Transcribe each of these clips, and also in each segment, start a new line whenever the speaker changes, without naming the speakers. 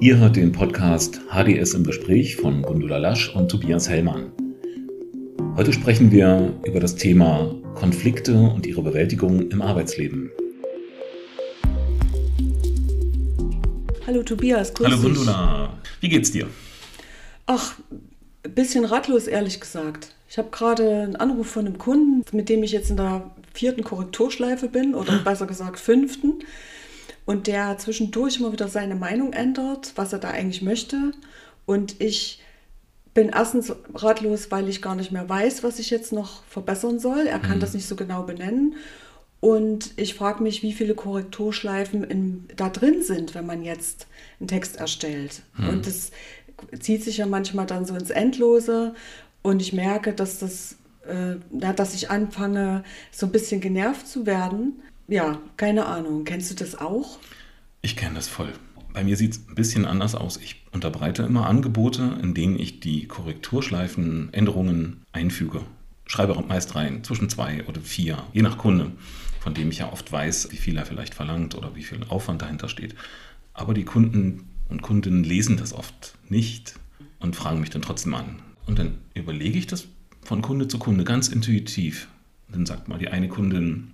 Ihr hört den Podcast HDS im Gespräch von Gundula Lasch und Tobias Hellmann. Heute sprechen wir über das Thema Konflikte und ihre Bewältigung im Arbeitsleben.
Hallo Tobias,
grüß Hallo Gundula, wie geht's dir?
Ach, ein bisschen ratlos, ehrlich gesagt. Ich habe gerade einen Anruf von einem Kunden, mit dem ich jetzt in der vierten Korrekturschleife bin, oder besser gesagt fünften und der zwischendurch immer wieder seine Meinung ändert, was er da eigentlich möchte. Und ich bin erstens ratlos, weil ich gar nicht mehr weiß, was ich jetzt noch verbessern soll. Er kann mhm. das nicht so genau benennen. Und ich frage mich, wie viele Korrekturschleifen in, da drin sind, wenn man jetzt einen Text erstellt. Mhm. Und das zieht sich ja manchmal dann so ins Endlose. Und ich merke, dass das, äh, dass ich anfange, so ein bisschen genervt zu werden ja, keine Ahnung. Kennst du das auch?
Ich kenne das voll. Bei mir sieht es ein bisschen anders aus. Ich unterbreite immer Angebote, in denen ich die Korrekturschleifen, Änderungen einfüge. Schreibe meist rein, zwischen zwei oder vier, je nach Kunde, von dem ich ja oft weiß, wie viel er vielleicht verlangt oder wie viel Aufwand dahinter steht. Aber die Kunden und Kundinnen lesen das oft nicht und fragen mich dann trotzdem an. Und dann überlege ich das von Kunde zu Kunde ganz intuitiv. Dann sagt mal die eine Kundin,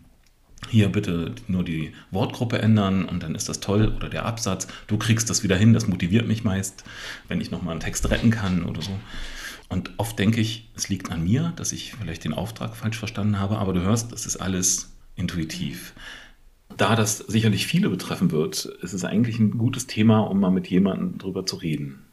hier bitte nur die Wortgruppe ändern und dann ist das toll oder der Absatz. Du kriegst das wieder hin, das motiviert mich meist, wenn ich nochmal einen Text retten kann oder so. Und oft denke ich, es liegt an mir, dass ich vielleicht den Auftrag falsch verstanden habe, aber du hörst, es ist alles intuitiv. Da das sicherlich viele betreffen wird, ist es eigentlich ein gutes Thema, um mal mit jemandem drüber zu reden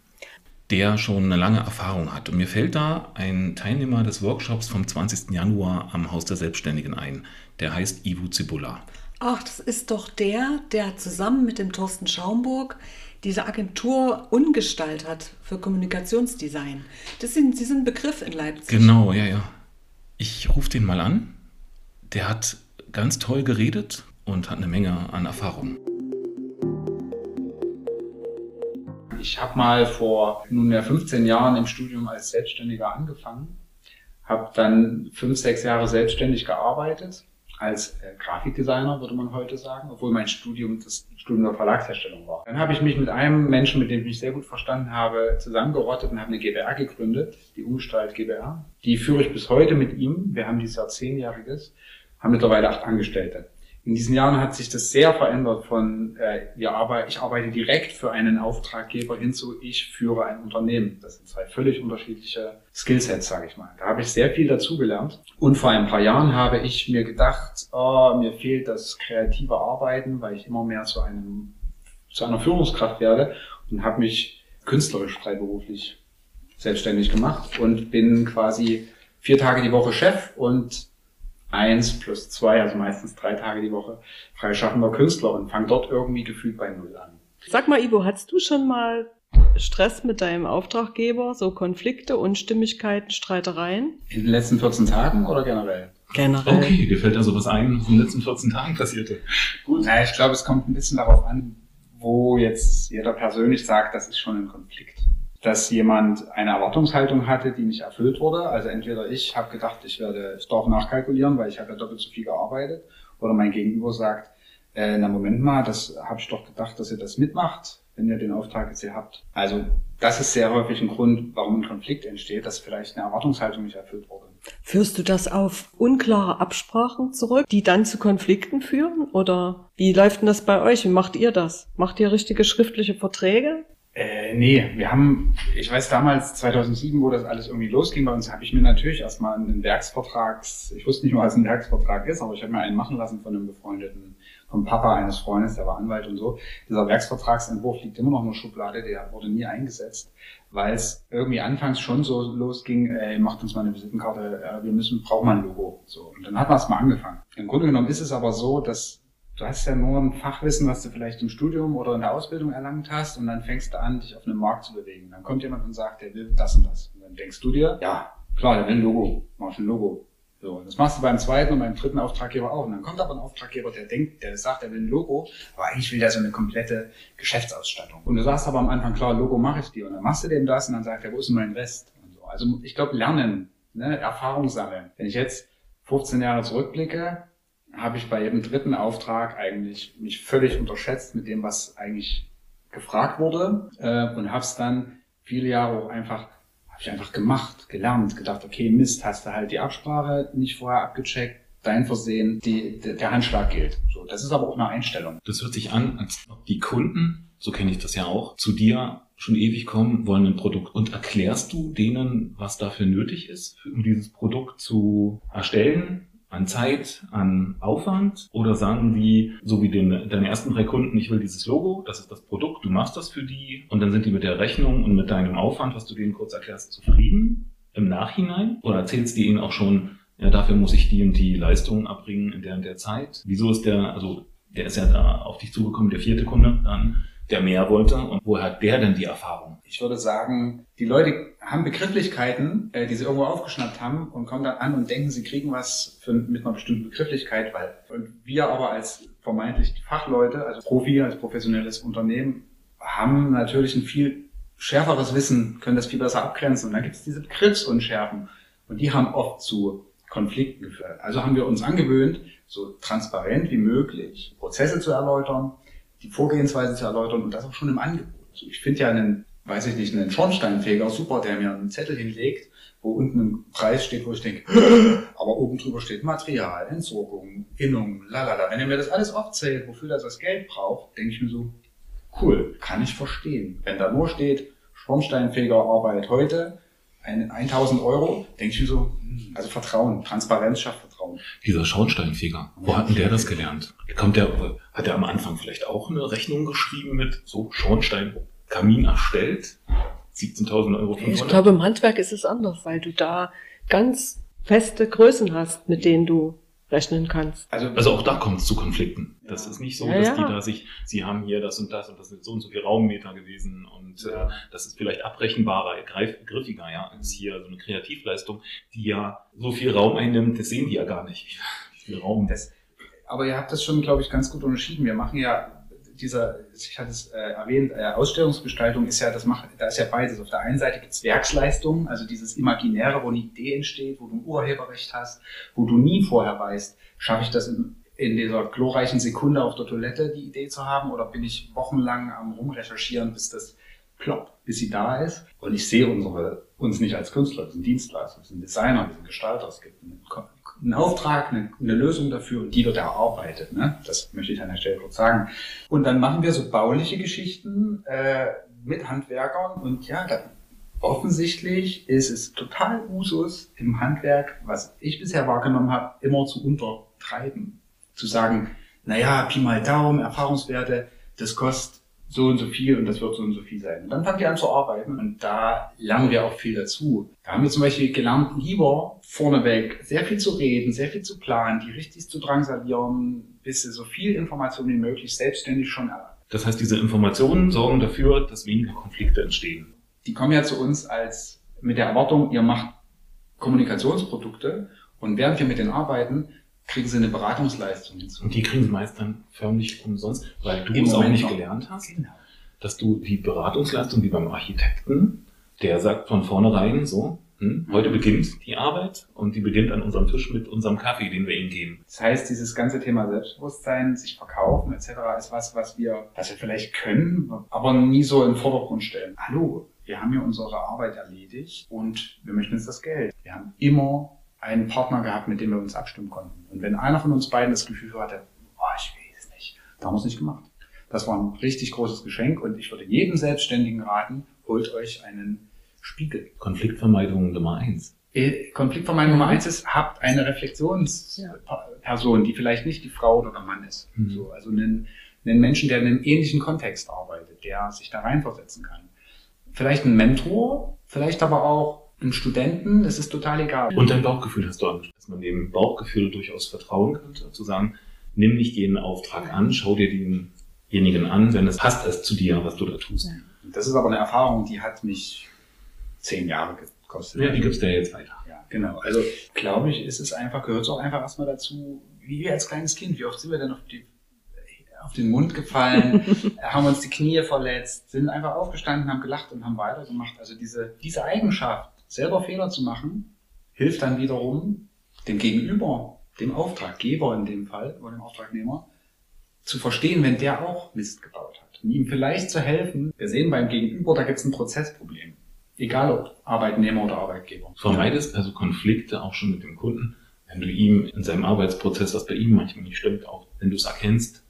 der schon eine lange Erfahrung hat. Und mir fällt da ein Teilnehmer des Workshops vom 20. Januar am Haus der Selbstständigen ein. Der heißt Ivo Zibula.
Ach, das ist doch der, der zusammen mit dem Thorsten Schaumburg diese Agentur Ungestalt hat für Kommunikationsdesign. Das sind, Sie sind Begriff in Leipzig.
Genau, ja, ja. Ich rufe den mal an. Der hat ganz toll geredet und hat eine Menge an Erfahrung.
Ich habe mal vor nunmehr 15 Jahren im Studium als Selbstständiger angefangen, habe dann fünf, sechs Jahre selbstständig gearbeitet, als äh, Grafikdesigner würde man heute sagen, obwohl mein Studium das Studium der Verlagsherstellung war. Dann habe ich mich mit einem Menschen, mit dem ich mich sehr gut verstanden habe, zusammengerottet und habe eine GBR gegründet, die Umgestalt GBR. Die führe ich bis heute mit ihm. Wir haben dieses Jahr zehnjähriges, haben mittlerweile acht Angestellte. In diesen Jahren hat sich das sehr verändert von äh, wir arbeiten, ich arbeite direkt für einen Auftraggeber hin zu ich führe ein Unternehmen. Das sind zwei völlig unterschiedliche Skillsets, sage ich mal. Da habe ich sehr viel dazugelernt. Und vor ein paar Jahren habe ich mir gedacht, oh, mir fehlt das kreative Arbeiten, weil ich immer mehr zu einem zu einer Führungskraft werde und habe mich künstlerisch freiberuflich selbstständig gemacht und bin quasi vier Tage die Woche Chef und eins plus zwei, also meistens drei Tage die Woche, freischaffender Künstler und fang dort irgendwie gefühlt bei Null an.
Sag mal, Ivo, hattest du schon mal Stress mit deinem Auftraggeber, so Konflikte, Unstimmigkeiten, Streitereien?
In den letzten 14 Tagen oder generell?
Generell. Okay, dir fällt also was ein, was in den letzten 14 Tagen passierte.
Gut. Na, ich glaube, es kommt ein bisschen darauf an, wo jetzt jeder persönlich sagt, das ist schon ein Konflikt dass jemand eine Erwartungshaltung hatte, die nicht erfüllt wurde. Also entweder ich habe gedacht, ich werde ich darf nachkalkulieren, weil ich habe ja doppelt so viel gearbeitet, oder mein Gegenüber sagt, äh, na Moment mal, das habe ich doch gedacht, dass ihr das mitmacht, wenn ihr den Auftrag jetzt hier habt. Also das ist sehr häufig ein Grund, warum ein Konflikt entsteht, dass vielleicht eine Erwartungshaltung nicht erfüllt wurde.
Führst du das auf unklare Absprachen zurück, die dann zu Konflikten führen? Oder wie läuft denn das bei euch? Wie macht ihr das? Macht ihr richtige schriftliche Verträge?
Äh, nee, wir haben, ich weiß damals, 2007, wo das alles irgendwie losging bei uns, habe ich mir natürlich erstmal einen Werksvertrags, ich wusste nicht mal, was ein Werksvertrag ist, aber ich habe mir einen machen lassen von einem befreundeten, vom Papa eines Freundes, der war Anwalt und so. Dieser Werksvertragsentwurf liegt immer noch in der Schublade, der wurde nie eingesetzt, weil es irgendwie anfangs schon so losging, ey, macht uns mal eine Visitenkarte, äh, wir müssen, brauchen mal ein Logo. So. Und dann hat man es mal angefangen. Im Grunde genommen ist es aber so, dass du hast ja nur ein Fachwissen, was du vielleicht im Studium oder in der Ausbildung erlangt hast und dann fängst du an, dich auf einem Markt zu bewegen. Dann kommt jemand und sagt, der will das und das. Und dann denkst du dir, ja, klar, der will ein Logo, mach ein Logo. So, das machst du beim zweiten und beim dritten Auftraggeber auch. Und dann kommt aber ein Auftraggeber, der denkt, der sagt, er will ein Logo, aber eigentlich will der so eine komplette Geschäftsausstattung. Und du sagst aber am Anfang, klar, Logo mache ich dir. Und dann machst du dem das und dann sagt er, wo ist denn mein Rest? So. Also ich glaube, lernen, ne, Erfahrung sammeln. Wenn ich jetzt 15 Jahre zurückblicke, habe ich bei jedem dritten Auftrag eigentlich mich völlig unterschätzt mit dem, was eigentlich gefragt wurde äh, und habe es dann viele Jahre auch einfach habe ich einfach gemacht, gelernt, gedacht, okay, Mist, hast du halt die Absprache nicht vorher abgecheckt, dein Versehen, die, der Handschlag gilt. So, das ist aber auch eine Einstellung.
Das hört sich an, als ob die Kunden, so kenne ich das ja auch, zu dir schon ewig kommen, wollen ein Produkt. Und erklärst du denen, was dafür nötig ist, um dieses Produkt zu erstellen? An Zeit, an Aufwand? Oder sagen die, so wie den, deine ersten drei Kunden, ich will dieses Logo, das ist das Produkt, du machst das für die und dann sind die mit der Rechnung und mit deinem Aufwand, was du denen kurz erklärst, zufrieden im Nachhinein? Oder erzählst du ihnen auch schon, ja, dafür muss ich die und die Leistungen abbringen in der und der Zeit? Wieso ist der, also der ist ja da auf dich zugekommen, der vierte Kunde dann, der mehr wollte und woher hat der denn die Erfahrung?
Ich würde sagen, die Leute haben Begrifflichkeiten, äh, die sie irgendwo aufgeschnappt haben und kommen dann an und denken, sie kriegen was für, mit einer bestimmten Begrifflichkeit, weil und wir aber als vermeintlich Fachleute, also Profi, als professionelles Unternehmen, haben natürlich ein viel schärferes Wissen, können das viel besser abgrenzen. Und dann gibt es diese Begriffsunschärfen und die haben oft zu Konflikten geführt. Also haben wir uns angewöhnt, so transparent wie möglich Prozesse zu erläutern, die Vorgehensweise zu erläutern und das auch schon im Angebot. Ich finde ja einen, weiß ich nicht, einen Schornsteinfeger super, der mir einen Zettel hinlegt, wo unten ein Preis steht, wo ich denke, aber oben drüber steht Material, Entsorgung, Innung, lalala. Wenn er mir das alles aufzählt, wofür das das Geld braucht, denke ich mir so, cool, kann ich verstehen. Wenn da nur steht, Schornsteinfegerarbeit heute, 1000 Euro, denke ich mir so, hm, also Vertrauen, Transparenz schafft Vertrauen.
Dieser Schornsteinfeger, wo hat denn der das gelernt? Kommt der, hat er am Anfang vielleicht auch eine Rechnung geschrieben mit so Schornstein, Kamin erstellt? 17.000 Euro 500?
Ich glaube, im Handwerk ist es anders, weil du da ganz feste Größen hast, mit denen du rechnen kannst.
Also, also auch da kommt es zu Konflikten. Das ist nicht so,
Ja,
dass
ja.
die da sich, sie haben hier das und das und das sind so und so viel Raummeter gewesen und äh, das ist vielleicht abrechenbarer, greif, griffiger, ja, als hier so eine Kreativleistung, die ja so viel Raum einnimmt, das sehen die ja gar nicht. Wie viel Raum.
Das, aber ihr habt das schon, glaube ich, ganz gut unterschieden. Wir machen ja dieser, ich hatte es äh, erwähnt, äh, Ausstellungsgestaltung ist ja, das macht, da ist ja beides. Auf der einen Seite gibt's Werksleistungen, also dieses Imaginäre, wo eine Idee entsteht, wo du ein Urheberrecht hast, wo du nie vorher weißt, schaffe ich das in, in dieser glorreichen Sekunde auf der Toilette, die Idee zu haben, oder bin ich wochenlang am rumrecherchieren, bis das ploppt, bis sie da ist. Und ich sehe unsere, uns nicht als Künstler, wir sind Dienstleister, wir sind Designer, wir sind Gestalter, es gibt einen, einen Auftrag, eine, eine Lösung dafür und die wird erarbeitet. Ne? Das möchte ich an der Stelle kurz sagen. Und dann machen wir so bauliche Geschichten äh, mit Handwerkern und ja, da, offensichtlich ist es total Usus im Handwerk, was ich bisher wahrgenommen habe, immer zu untertreiben. Zu sagen, naja, Pi mal Daumen, Erfahrungswerte, das kostet so und so viel und das wird so und so viel sein. Und dann fangen wir an zu arbeiten und da lernen wir auch viel dazu. Da haben wir zum Beispiel gelernt, lieber vorneweg sehr viel zu reden, sehr viel zu planen, die richtig zu drangsalieren, bis sie so viel Information wie möglich selbstständig schon erlangen.
Das heißt, diese Informationen sorgen dafür, dass weniger Konflikte entstehen.
Die kommen ja zu uns als mit der Erwartung, ihr macht Kommunikationsprodukte und während wir mit denen arbeiten, kriegen sie eine Beratungsleistung hinzu.
Und die kriegen sie meist dann förmlich umsonst, weil du
Im
es auch nicht gelernt hast.
Genau.
dass du die Beratungsleistung wie beim Architekten, der sagt von vornherein so, hm, heute beginnt die Arbeit und die beginnt an unserem Tisch mit unserem Kaffee, den wir ihnen geben.
Das heißt, dieses ganze Thema Selbstbewusstsein, sich verkaufen etc. ist was, was wir, was wir vielleicht können, aber nie so in den Vordergrund stellen. Hallo, wir haben hier unsere Arbeit erledigt und wir möchten jetzt das Geld. Wir haben immer einen Partner gehabt, mit dem wir uns abstimmen konnten. Und wenn einer von uns beiden das Gefühl hatte, oh, ich will es nicht, da haben wir es nicht gemacht. Das war ein richtig großes Geschenk und ich würde jedem Selbstständigen raten, holt euch einen Spiegel.
Konfliktvermeidung Nummer eins.
Äh, Konfliktvermeidung Nummer eins ist, habt eine Reflexionsperson, die vielleicht nicht die Frau oder der Mann ist.
Mhm.
So, also einen, einen Menschen, der in einem ähnlichen Kontext arbeitet, der sich da reinversetzen kann. Vielleicht ein Mentor, vielleicht aber auch einen Studenten, das ist total egal.
Und dein Bauchgefühl hast du angesprochen, dass man dem Bauchgefühl durchaus vertrauen könnte, zu sagen, nimm nicht jeden Auftrag an, schau dir denjenigen an, wenn es passt es zu dir, was du da tust.
Das ist aber eine Erfahrung, die hat mich zehn Jahre gekostet.
Ja, die gibst du ja jetzt weiter.
Ja, genau. Also glaube ich, ist es einfach, gehört es auch einfach erstmal dazu, wie wir als kleines Kind, wie oft sind wir denn auf, die, auf den Mund gefallen, haben uns die Knie verletzt, sind einfach aufgestanden, haben gelacht und haben weitergemacht. Also diese, diese Eigenschaft, selber Fehler zu machen, hilft dann wiederum dem Gegenüber, dem Auftraggeber in dem Fall oder dem Auftragnehmer, zu verstehen, wenn der auch Mist gebaut hat. und ihm vielleicht zu helfen. Wir sehen beim Gegenüber, da gibt es ein Prozessproblem. Egal ob Arbeitnehmer oder Arbeitgeber.
Vermeidest also Konflikte auch schon mit dem Kunden, wenn du ihm in seinem Arbeitsprozess, was bei ihm manchmal nicht stimmt, auch wenn du es erkennst,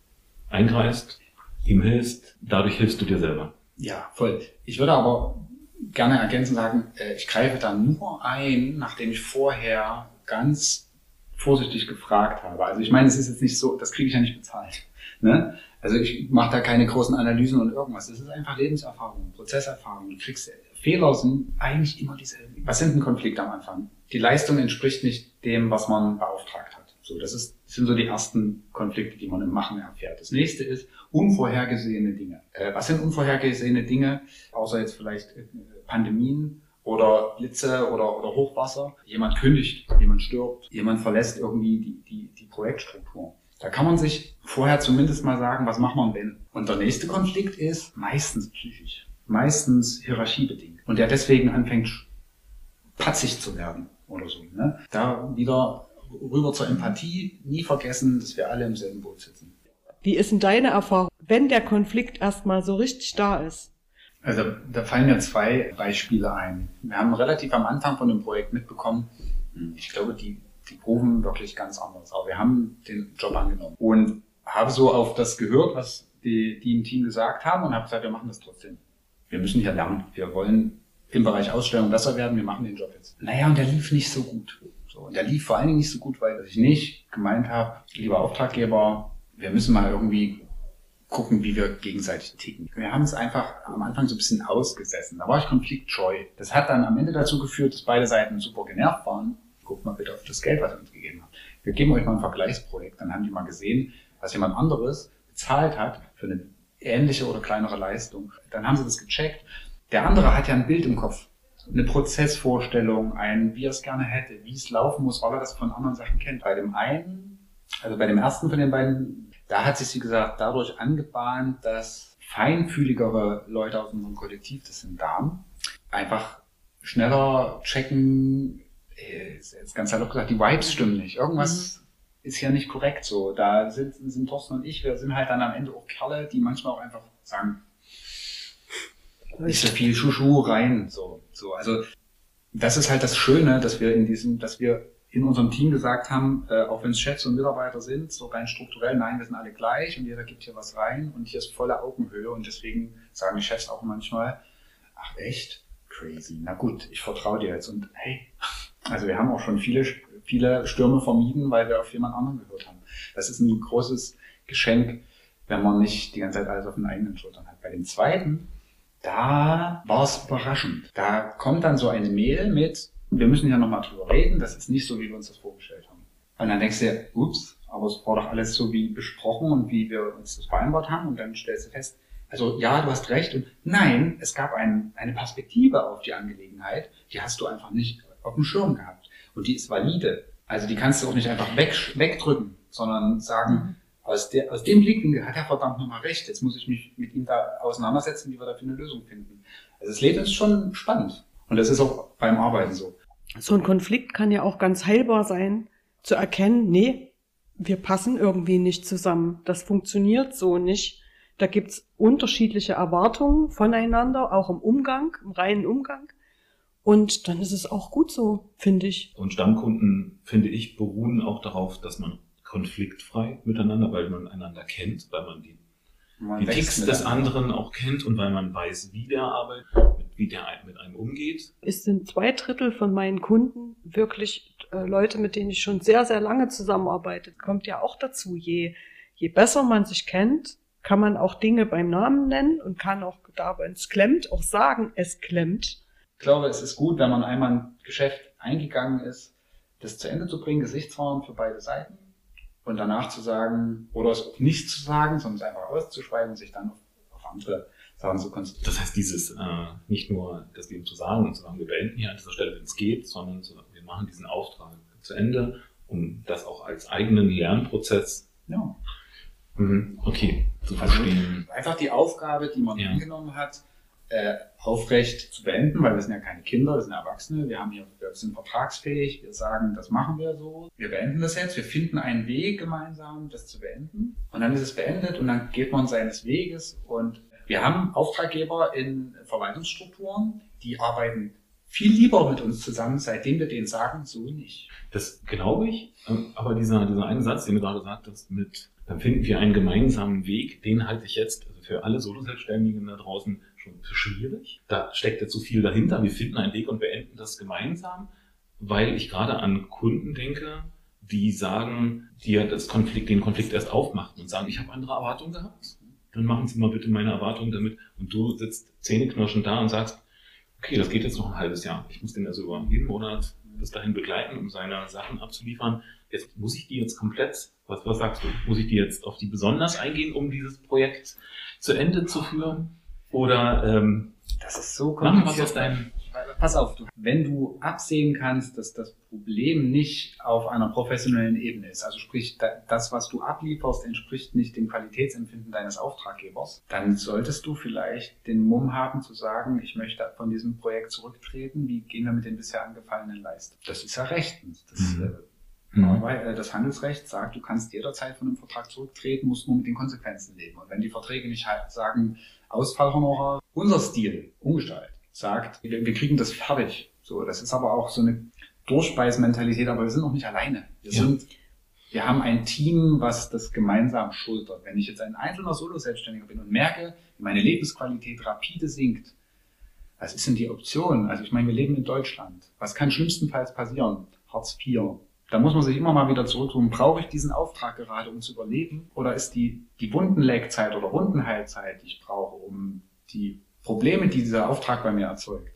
eingreifst, ihm hilfst, dadurch hilfst du dir selber.
Ja, voll. Ich würde aber gerne ergänzen sagen, äh, ich greife da nur ein, nachdem ich vorher ganz vorsichtig gefragt habe. Also ich meine, es ist jetzt nicht so, das kriege ich ja nicht bezahlt. Ne? Also ich mache da keine großen Analysen und irgendwas. Es ist einfach Lebenserfahrung, Prozesserfahrung. Du kriegst Fehler sind eigentlich immer dieselben. Was sind ein Konflikt am Anfang? Die Leistung entspricht nicht dem, was man beauftragt hat. So, das ist, das sind so die ersten Konflikte, die man im Machen erfährt. Das nächste ist unvorhergesehene Dinge. Äh, was sind unvorhergesehene Dinge, außer jetzt vielleicht äh, Pandemien oder Blitze oder, oder Hochwasser? Jemand kündigt, jemand stirbt, jemand verlässt irgendwie die, die, die Projektstruktur. Da kann man sich vorher zumindest mal sagen, was macht man denn? Und der nächste Konflikt ist meistens psychisch, meistens hierarchiebedingt. Und der deswegen anfängt patzig zu werden oder so. Ne? Da wieder rüber zur Empathie, nie vergessen, dass wir alle im selben Boot sitzen.
Wie ist denn deine Erfahrung, wenn der Konflikt erstmal so richtig da ist?
Also da fallen mir zwei Beispiele ein. Wir haben relativ am Anfang von dem Projekt mitbekommen, ich glaube, die, die proben wirklich ganz anders. Aber wir haben den Job angenommen und habe so auf das gehört, was die, die im Team gesagt haben und habe gesagt, wir machen das trotzdem. Wir müssen hier lernen. Wir wollen im Bereich Ausstellung besser werden. Wir machen den Job jetzt. Naja, und der lief nicht so gut. So, und der lief vor allen Dingen nicht so gut, weil ich nicht gemeint habe, lieber Auftraggeber, wir müssen mal irgendwie gucken, wie wir gegenseitig ticken. Wir haben es einfach am Anfang so ein bisschen ausgesessen. Da war ich konfliktscheu. Das hat dann am Ende dazu geführt, dass beide Seiten super genervt waren. Guckt mal bitte auf das Geld, was er uns gegeben hat. Wir geben euch mal ein Vergleichsprojekt. Dann haben die mal gesehen, was jemand anderes bezahlt hat für eine ähnliche oder kleinere Leistung. Dann haben sie das gecheckt. Der andere hat ja ein Bild im Kopf. Eine Prozessvorstellung, ein, wie er es gerne hätte, wie es laufen muss, weil er das von anderen Sachen kennt. Bei dem einen, also bei dem ersten von den beiden da hat sich, wie gesagt, dadurch angebahnt, dass feinfühligere Leute aus unserem Kollektiv, das sind Damen, einfach schneller checken, äh, jetzt ganz salopp gesagt, die Vibes stimmen nicht. Irgendwas mhm. ist ja nicht korrekt so. Da sind, sind Thorsten und ich, wir sind halt dann am Ende auch Kerle, die manchmal auch einfach sagen, nicht so viel Schuschu rein, so, so. Also, das ist halt das Schöne, dass wir in diesem, dass wir in unserem Team gesagt haben, äh, auch wenn es Chefs und Mitarbeiter sind, so rein strukturell, nein, wir sind alle gleich und jeder gibt hier was rein und hier ist volle Augenhöhe und deswegen sagen die Chefs auch manchmal, ach echt, crazy, na gut, ich vertraue dir jetzt und hey, also wir haben auch schon viele, viele Stürme vermieden, weil wir auf jemand anderen gehört haben. Das ist ein großes Geschenk, wenn man nicht die ganze Zeit alles auf den eigenen Schultern hat. Bei dem zweiten, da war es überraschend. Da kommt dann so eine Mail mit, wir müssen ja nochmal drüber reden, das ist nicht so, wie wir uns das vorgestellt haben. Und dann denkst du dir, ups, aber es war doch alles so wie besprochen und wie wir uns das vereinbart haben und dann stellst du fest, also ja, du hast recht und nein, es gab ein, eine Perspektive auf die Angelegenheit, die hast du einfach nicht auf dem Schirm gehabt und die ist valide. Also die kannst du auch nicht einfach weg, wegdrücken, sondern sagen, mhm. Aus, der, aus dem Blickwinkel hat er verdammt nochmal recht, jetzt muss ich mich mit ihm da auseinandersetzen, wie wir dafür eine Lösung finden. Also das Leben ist schon spannend und das ist auch beim Arbeiten so
so ein Konflikt kann ja auch ganz heilbar sein, zu erkennen, nee, wir passen irgendwie nicht zusammen. Das funktioniert so nicht. Da gibt's unterschiedliche Erwartungen voneinander, auch im Umgang, im reinen Umgang. Und dann ist es auch gut so, finde ich.
Und Stammkunden, finde ich, beruhen auch darauf, dass man konfliktfrei miteinander, weil man einander kennt, weil man die, man die Ticks des anderen auch kennt und weil man weiß, wie der arbeitet, wie der mit einem umgeht.
Es sind zwei Drittel von meinen Kunden wirklich äh, Leute, mit denen ich schon sehr, sehr lange zusammenarbeite. Kommt ja auch dazu, je, je besser man sich kennt, kann man auch Dinge beim Namen nennen und kann auch da, wenn es klemmt, auch sagen, es klemmt.
Ich glaube, es ist gut, wenn man einmal ein Geschäft eingegangen ist, das zu Ende zu bringen, gesichtswahrend für beide Seiten und danach zu sagen, oder es auch nicht zu sagen, sondern es einfach auszuschweigen und sich dann auf, auf andere Sachen zu konzentrieren.
Das heißt, dieses äh, nicht nur das Leben zu sagen und zu sagen, wir beenden hier an dieser Stelle, wenn es geht, sondern zu, wir machen diesen Auftrag zu Ende, um das auch als eigenen Lernprozess
ja.
Mhm. okay, zu also verstehen.
einfach die Aufgabe, die man ja. angenommen hat, äh, aufrecht zu beenden, weil wir sind ja keine Kinder, wir sind Erwachsene, wir haben hier, wir sind vertragsfähig, wir sagen, das machen wir so. Wir beenden das jetzt, wir finden einen Weg gemeinsam, das zu beenden. Und dann ist es beendet und dann geht man seines Weges und wir haben Auftraggeber in Verwaltungsstrukturen, die arbeiten viel lieber mit uns zusammen, seitdem wir denen sagen, so nicht.
Das glaube ich, aber dieser, dieser eine Satz, den du gerade sagtest, mit, dann finden wir einen gemeinsamen Weg, den halte ich jetzt für alle Solo-Selbstständigen da draußen schon schwierig. Da steckt jetzt so viel dahinter. Wir finden einen Weg und beenden das gemeinsam, weil ich gerade an Kunden denke, die sagen, die ja das Konflikt, den Konflikt erst aufmachen und sagen, ich habe andere Erwartungen gehabt. Dann machen Sie mal bitte meine Erwartungen damit. Und du sitzt zähneknirschend da und sagst, okay, das geht jetzt noch ein halbes Jahr. Ich muss den also über jeden Monat bis dahin begleiten, um seine Sachen abzuliefern. Jetzt muss ich die jetzt komplett, was, was sagst du, muss ich die jetzt auf die besonders eingehen, um dieses Projekt zu Ende zu führen? Oder ähm,
Das ist so kompliziert.
aus deinem
Pass auf, du, wenn du absehen kannst, dass das Problem nicht auf einer professionellen Ebene ist, also sprich, da, das, was du ablieferst, entspricht nicht dem Qualitätsempfinden deines Auftraggebers, dann solltest du vielleicht den Mumm haben zu sagen, ich möchte von diesem Projekt zurücktreten, wie gehen wir mit den bisher angefallenen Leistungen? Das ist ja rechtens. Das,
Mhm.
äh,
Mhm.
weil äh, das Handelsrecht sagt, du kannst jederzeit von einem Vertrag zurücktreten, musst nur mit den Konsequenzen leben. Und wenn die Verträge nicht halt sagen, Ausfallhonorar, unser Stil, umgestaltet, sagt, wir, wir kriegen das fertig. So, das ist aber auch so eine Durchbeißmentalität, aber wir sind noch nicht alleine. Wir
Ja.
sind, wir haben ein Team, was das gemeinsam schultert. Wenn ich jetzt ein einzelner Solo-Selbstständiger bin und merke, wie meine Lebensqualität rapide sinkt, was ist denn die Option? Also ich meine, wir leben in Deutschland. Was kann schlimmstenfalls passieren? Hartz IV. Da muss man sich immer mal wieder zurückrufen, brauche ich diesen Auftrag gerade, um zu überleben? Oder ist die, die Wundenleckzeit oder Wundenheilzeit, die ich brauche, um die Probleme, die dieser Auftrag bei mir erzeugt?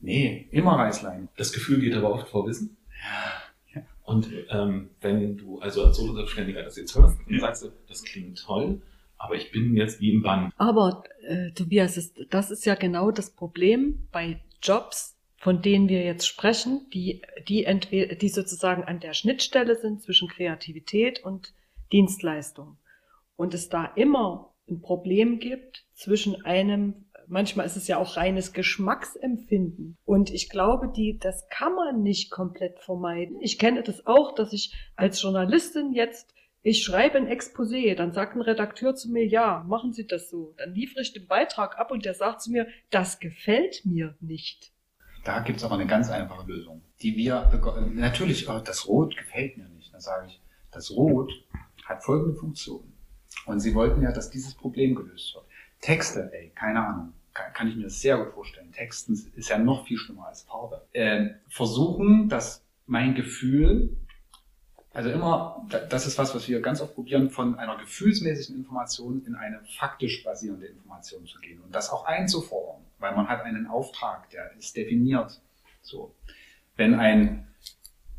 Nee, immer Reißlein.
Das Gefühl geht aber oft vor Wissen.
Ja.
Und ähm, wenn du also als Solo-Selbstständiger das jetzt hörst, dann
Ja.
sagst du, das klingt toll, aber ich bin jetzt wie im Bann.
Aber äh, Tobias, das ist ja genau das Problem bei Jobs, von denen wir jetzt sprechen, die, die, entweder, die sozusagen an der Schnittstelle sind zwischen Kreativität und Dienstleistung. Und es da immer ein Problem gibt zwischen einem, manchmal ist es ja auch reines Geschmacksempfinden. Und ich glaube, die, das kann man nicht komplett vermeiden. Ich kenne das auch, dass ich als Journalistin jetzt ich schreibe ein Exposé, dann sagt ein Redakteur zu mir, ja, machen Sie das so. Dann liefere ich den Beitrag ab und der sagt zu mir, das gefällt mir nicht.
Da gibt's aber eine ganz einfache Lösung, die wir natürlich, äh, das Rot gefällt mir nicht. Dann sage ich, das Rot hat folgende Funktion. Und Sie wollten ja, dass dieses Problem gelöst wird. Texte, ey, keine Ahnung, kann, kann ich mir sehr gut vorstellen. Texten ist ja noch viel schlimmer als Farbe. Ähm, versuchen, dass mein Gefühl, also immer, da- das ist was, was wir ganz oft probieren, von einer gefühlsmäßigen Information in eine faktisch basierende Information zu gehen und das auch einzufordern, weil man hat einen Auftrag, der ist definiert. So. Wenn ein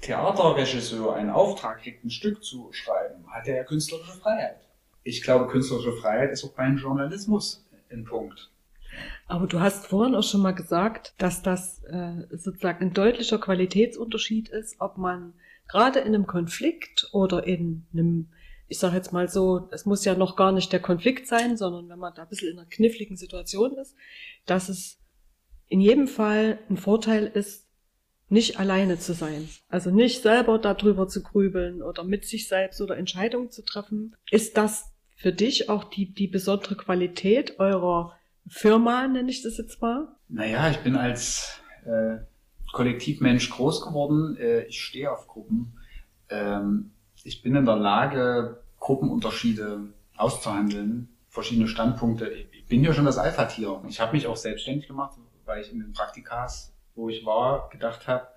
Theaterregisseur einen Auftrag kriegt, ein Stück zu schreiben, hat er ja künstlerische Freiheit. Ich glaube, künstlerische Freiheit ist auch beim Journalismus ein Punkt.
Aber du hast vorhin auch schon mal gesagt, dass das äh, sozusagen ein deutlicher Qualitätsunterschied ist, ob man gerade in einem Konflikt oder in einem, ich sage jetzt mal so, es muss ja noch gar nicht der Konflikt sein, sondern wenn man da ein bisschen in einer kniffligen Situation ist, dass es in jedem Fall ein Vorteil ist, nicht alleine zu sein. Also nicht selber darüber zu grübeln oder mit sich selbst oder Entscheidungen zu treffen. Ist das für dich auch die, die besondere Qualität eurer Firma, nenne ich das jetzt mal?
Naja, ich bin als äh, Kollektivmensch groß geworden. Äh, ich stehe auf Gruppen. Ähm, ich bin in der Lage, Gruppenunterschiede auszuhandeln, verschiedene Standpunkte. Ich bin ja schon das Alpha-Tier. Ich habe mich auch selbstständig gemacht, weil ich in den Praktikas, wo ich war, gedacht habe,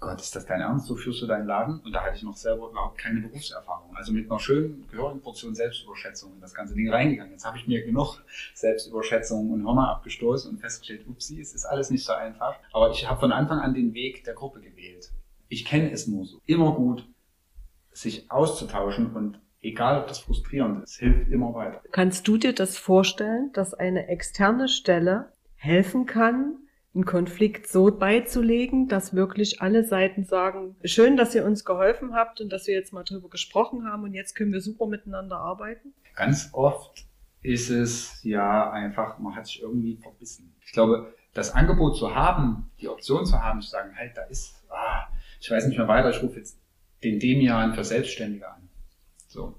Gott, ist das dein Ernst? So führst du deinen Laden? Und da hatte ich noch selber überhaupt keine Berufserfahrung. Also mit einer schönen, gehörigen Portion Selbstüberschätzung in das ganze Ding reingegangen. Jetzt habe ich mir genug Selbstüberschätzung und Hörner abgestoßen und festgestellt, upsie, es ist alles nicht so einfach. Aber ich habe von Anfang an den Weg der Gruppe gewählt. Ich kenne es nur so. Immer gut, sich auszutauschen und egal, ob das frustrierend ist, hilft immer weiter.
Kannst du dir das vorstellen, dass eine externe Stelle helfen kann, einen Konflikt so beizulegen, dass wirklich alle Seiten sagen, schön, dass ihr uns geholfen habt und dass wir jetzt mal drüber gesprochen haben und jetzt können wir super miteinander arbeiten?
Ganz oft ist es ja einfach, man hat sich irgendwie verbissen. Ich glaube, das Angebot zu haben, die Option zu haben, zu sagen, halt, da ist, ah, ich weiß nicht mehr weiter, ich rufe jetzt den Demian für Selbstständige an. So.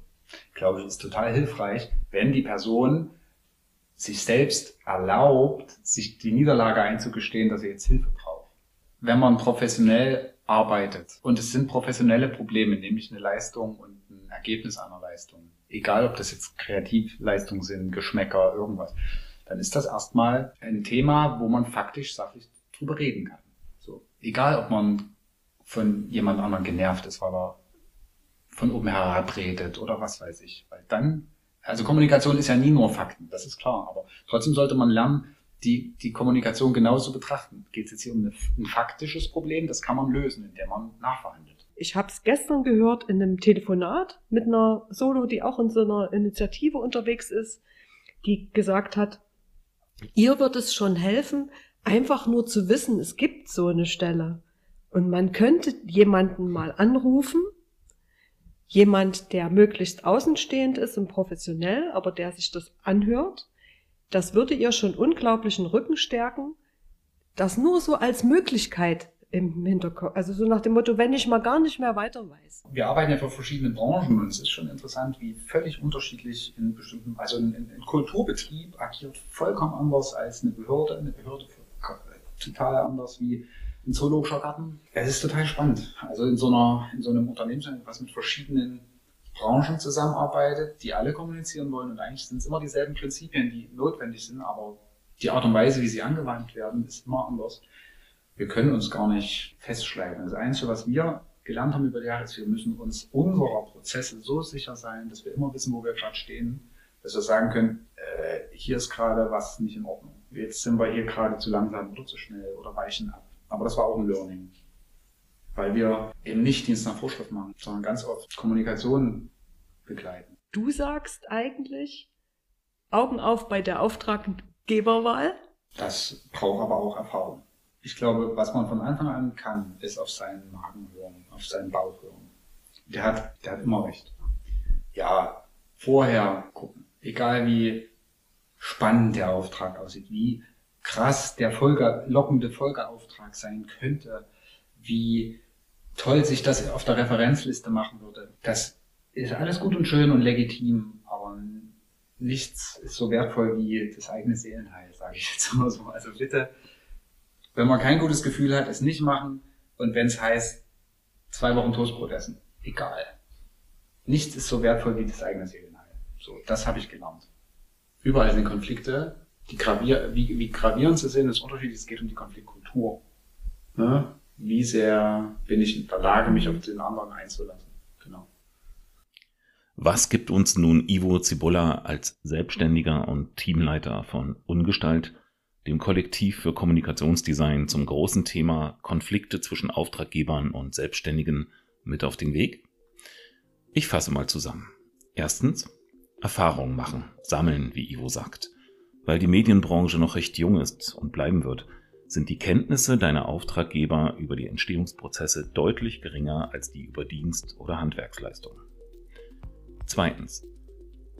Ich glaube, es ist total hilfreich, wenn die Person sich selbst erlaubt, sich die Niederlage einzugestehen, dass er jetzt Hilfe braucht. Wenn man professionell arbeitet und es sind professionelle Probleme, nämlich eine Leistung und ein Ergebnis einer Leistung, egal ob das jetzt Kreativleistungen sind, Geschmäcker, irgendwas, dann ist das erstmal ein Thema, wo man faktisch sachlich drüber reden kann. So. Egal, ob man von jemand anderem genervt ist, weil er von oben herab redet oder was weiß ich. Weil dann, also Kommunikation ist ja nie nur Fakten, das ist klar, aber trotzdem sollte man lernen, die, die Kommunikation genauso betrachten. Geht es jetzt hier um ein faktisches Problem, das kann man lösen, indem man nachverhandelt.
Ich habe es gestern gehört in einem Telefonat mit einer Solo, die auch in so einer Initiative unterwegs ist, die gesagt hat, ihr wird es schon helfen, einfach nur zu wissen, es gibt so eine Stelle. Und man könnte jemanden mal anrufen, jemand, der möglichst außenstehend ist und professionell, aber der sich das anhört. Das würde ihr schon unglaublichen Rücken stärken. Das nur so als Möglichkeit im Hinterkopf. Also so nach dem Motto, wenn ich mal gar nicht mehr weiter weiß.
Wir arbeiten ja für verschiedene Branchen und es ist schon interessant, wie völlig unterschiedlich in bestimmten, also ein, ein Kulturbetrieb agiert vollkommen anders als eine Behörde. Eine Behörde total anders wie ein zoologischer Garten. Es ist total spannend. Also in so einer, in so einem Unternehmen, was mit verschiedenen Branchen zusammenarbeitet, die alle kommunizieren wollen und eigentlich sind es immer dieselben Prinzipien, die notwendig sind, aber die Art und Weise, wie sie angewandt werden, ist immer anders wir können uns gar nicht festschreiben. Das Einzige, was wir gelernt haben über die Jahre, ist, wir müssen uns unserer Prozesse so sicher sein, dass wir immer wissen, wo wir gerade stehen, dass wir sagen können, äh, hier ist gerade was nicht in Ordnung. Jetzt sind wir hier gerade zu langsam oder zu schnell oder weichen ab. Aber das war auch ein Learning. Weil wir eben nicht Dienst nach Vorschrift machen, sondern ganz oft Kommunikation begleiten.
Du sagst eigentlich Augen auf bei der Auftraggeberwahl?
Das braucht aber auch Erfahrung ich glaube, was man von Anfang an kann, ist auf seinen Magen hören, auf seinen Bauch hören. Der hat, der hat immer recht. Ja, vorher gucken. Egal wie spannend der Auftrag aussieht, wie krass der Folge, lockende Folgeauftrag sein könnte, wie toll sich das auf der Referenzliste machen würde. Das ist alles gut und schön und legitim, aber nichts ist so wertvoll wie das eigene Seelenheil, sage ich jetzt immer so. Also bitte wenn man kein gutes Gefühl hat, es nicht machen. Und wenn es heißt, zwei Wochen Toastbrot essen. Egal. Nichts ist so wertvoll wie das eigene Seelenheil. So, das habe ich gelernt. Überall sind Konflikte, die gravier wie, wie gravierend sie sind, ist unterschiedlich. Es geht um die Konfliktkultur. Ne? Wie sehr bin ich in der Lage, mich auf den anderen einzulassen. Genau.
Was gibt uns nun Ivo Zibolla als Selbstständiger und Teamleiter von Ungestalt dem Kollektiv für Kommunikationsdesign zum großen Thema Konflikte zwischen Auftraggebern und Selbstständigen mit auf den Weg? Ich fasse mal zusammen. Erstens, Erfahrungen machen, sammeln, wie Ivo sagt. Weil die Medienbranche noch recht jung ist und bleiben wird, sind die Kenntnisse deiner Auftraggeber über die Entstehungsprozesse deutlich geringer als die über Dienst- oder Handwerksleistungen. Zweitens,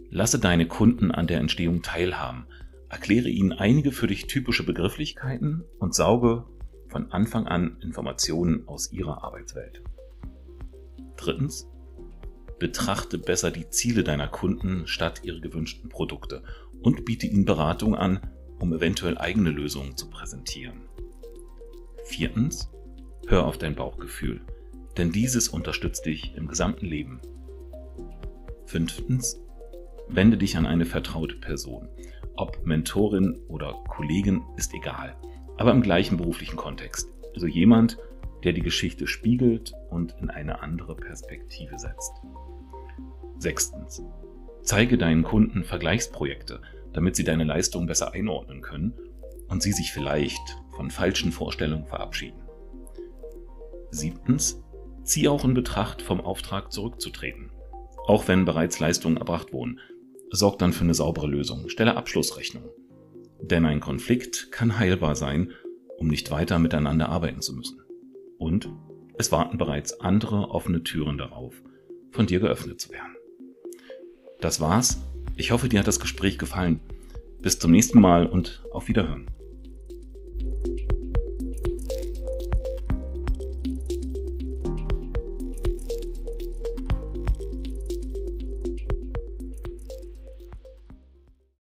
lasse deine Kunden an der Entstehung teilhaben, Erkläre ihnen einige für dich typische Begrifflichkeiten und sauge von Anfang an Informationen aus ihrer Arbeitswelt. Drittens, betrachte besser die Ziele deiner Kunden statt ihre gewünschten Produkte und biete ihnen Beratung an, um eventuell eigene Lösungen zu präsentieren. Viertens, hör auf dein Bauchgefühl, denn dieses unterstützt dich im gesamten Leben. Fünftens, wende dich an eine vertraute Person ob Mentorin oder Kollegin ist egal, aber im gleichen beruflichen Kontext. Also jemand, der die Geschichte spiegelt und in eine andere Perspektive setzt. Sechstens. Zeige deinen Kunden Vergleichsprojekte, damit sie deine Leistung besser einordnen können und sie sich vielleicht von falschen Vorstellungen verabschieden. Siebtens. Zieh auch in Betracht, vom Auftrag zurückzutreten. Auch wenn bereits Leistungen erbracht wurden, sorgt dann für eine saubere Lösung. Stelle Abschlussrechnung. Denn ein Konflikt kann heilbar sein, um nicht weiter miteinander arbeiten zu müssen. Und es warten bereits andere offene Türen darauf, von dir geöffnet zu werden. Das war's. Ich hoffe, dir hat das Gespräch gefallen. Bis zum nächsten Mal und auf Wiederhören.